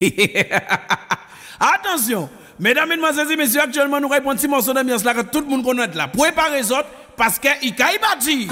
Attention, mesdames, mesdemoiselles et messieurs, actuellement nous répondons à Simon Sodomias là que tout le monde connaît là. Préparez autres parce que Ikaï bâtit.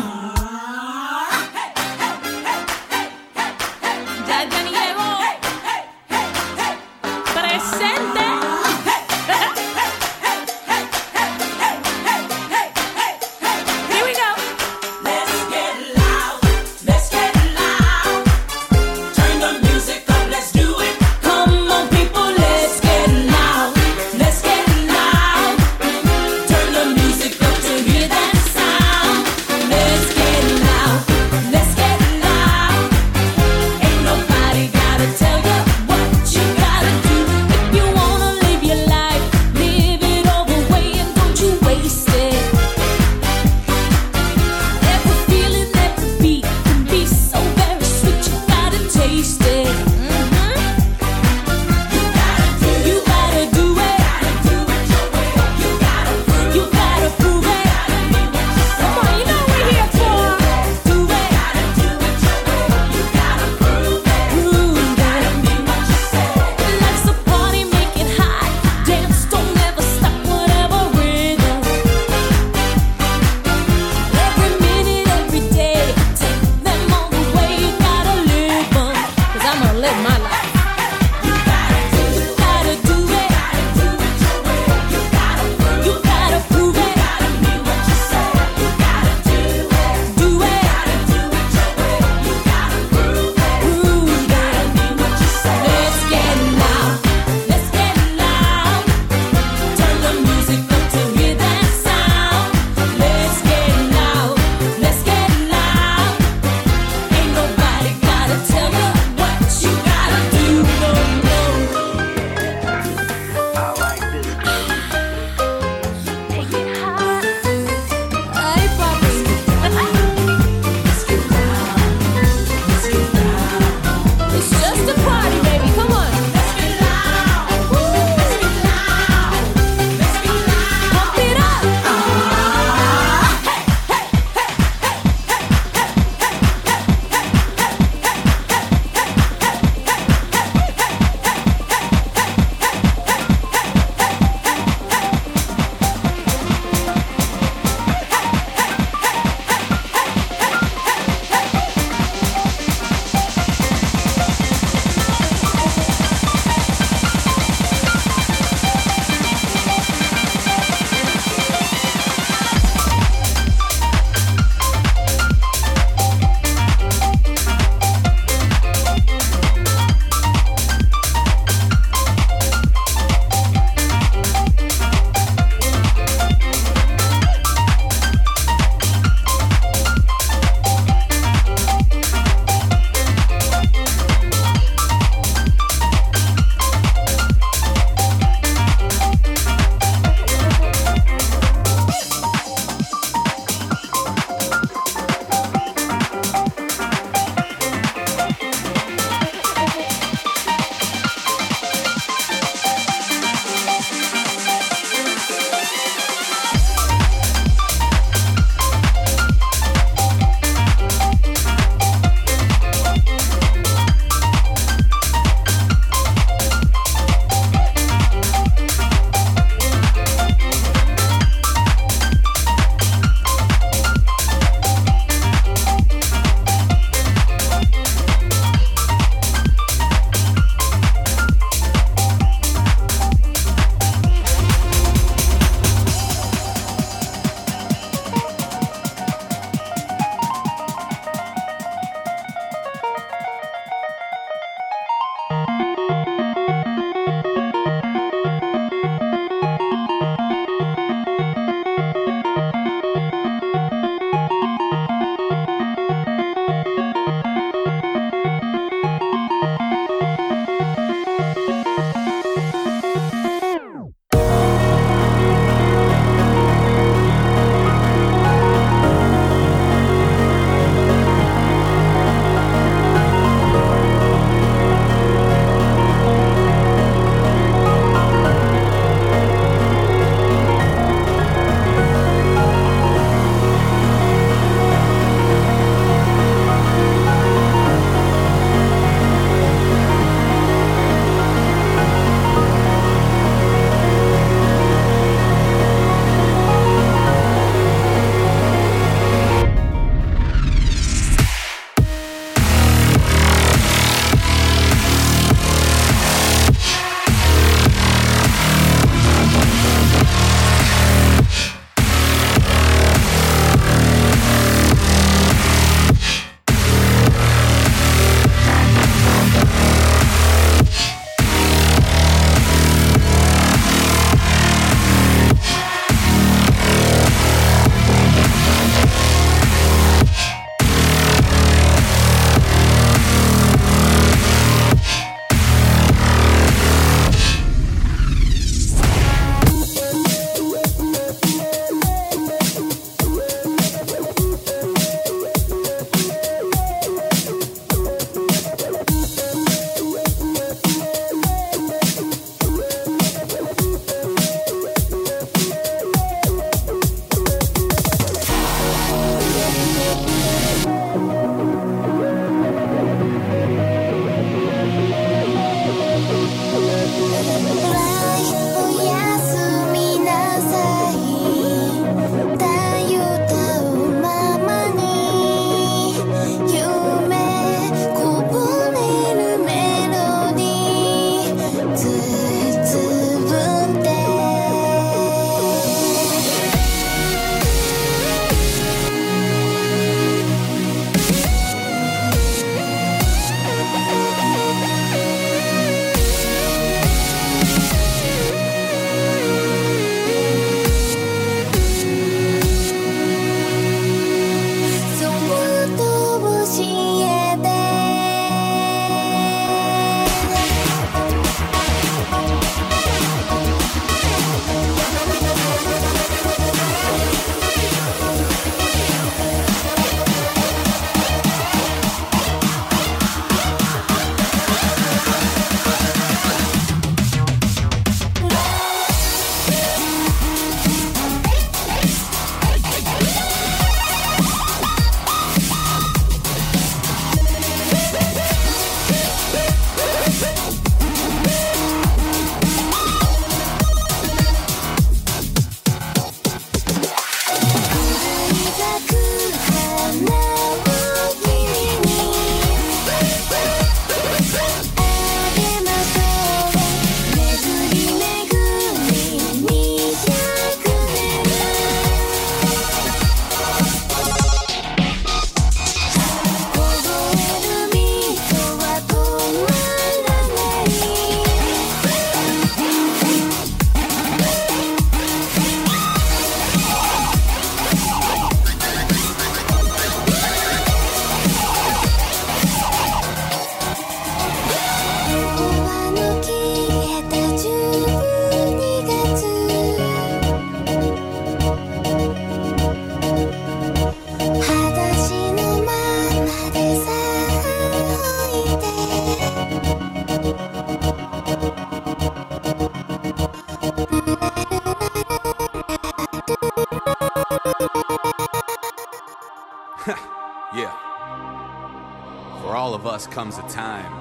Us comes a time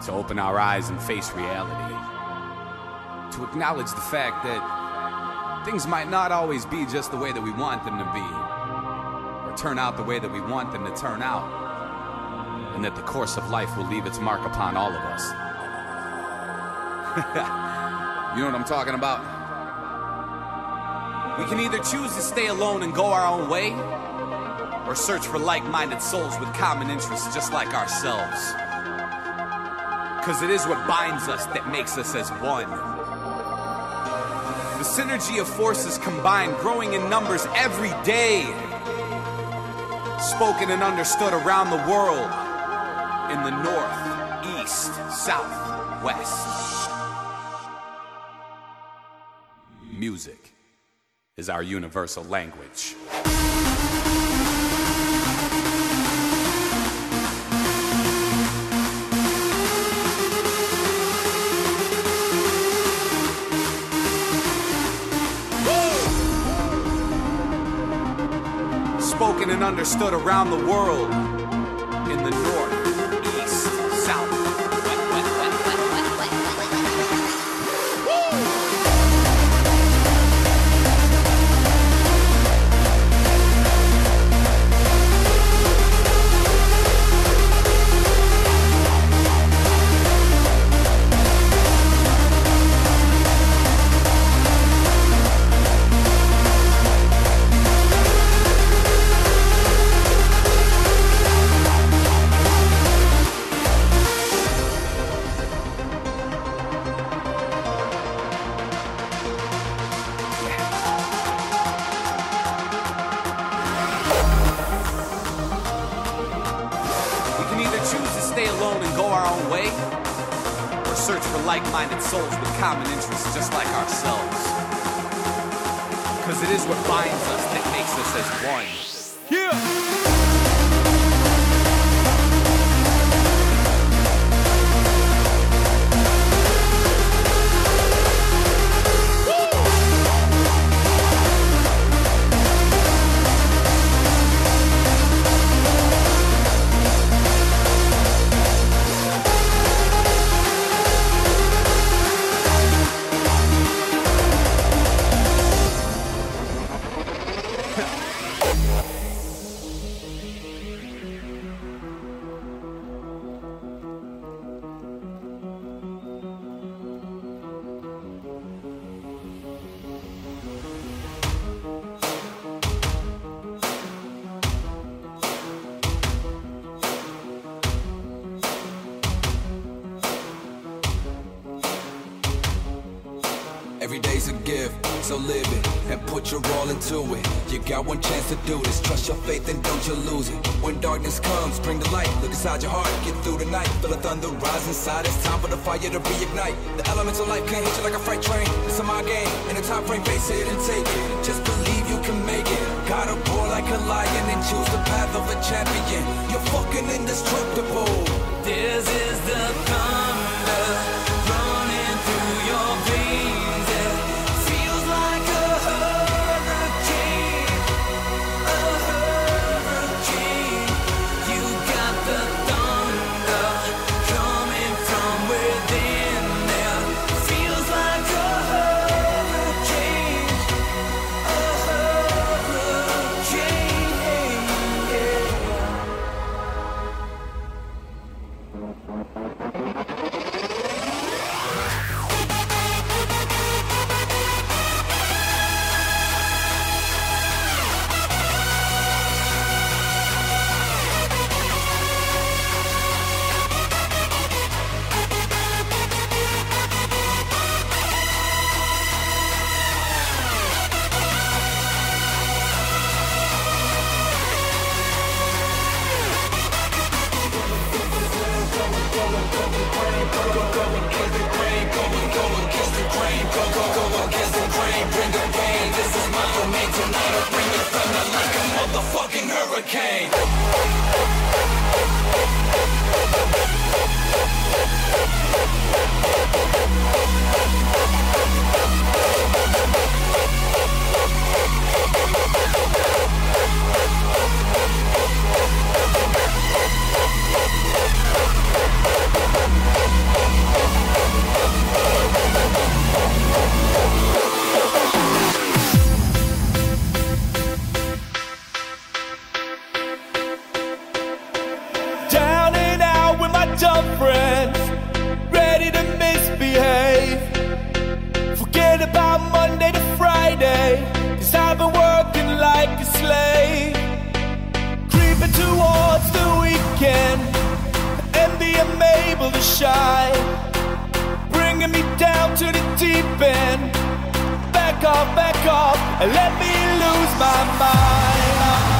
to open our eyes and face reality. To acknowledge the fact that things might not always be just the way that we want them to be, or turn out the way that we want them to turn out, and that the course of life will leave its mark upon all of us. you know what I'm talking about? We can either choose to stay alone and go our own way, or search for like minded souls with common interests just like ourselves. Because it is what binds us that makes us as one. The synergy of forces combined, growing in numbers every day. Spoken and understood around the world in the north, east, south, west. Music is our universal language. Understood around the world alone and go our own way, or search for like minded souls with common interests just like ourselves. Because it is what binds us that makes us as one. Yeah! A gift, so live it and put your all into it. You got one chance to do this. Trust your faith and don't you lose it. When darkness comes, bring the light. Look inside your heart, get through the night. Feel the thunder rise inside. It's time for the fire to reignite. The elements of life can't hit you like a freight train. It's a my game. In a time frame, face it and take it. Just believe you can make it. Gotta roar like a lion and choose the path of a champion. You're fucking indestructible. Hurricane. To shine. Bringing me down to the deep end. Back off, back off, and let me lose my mind.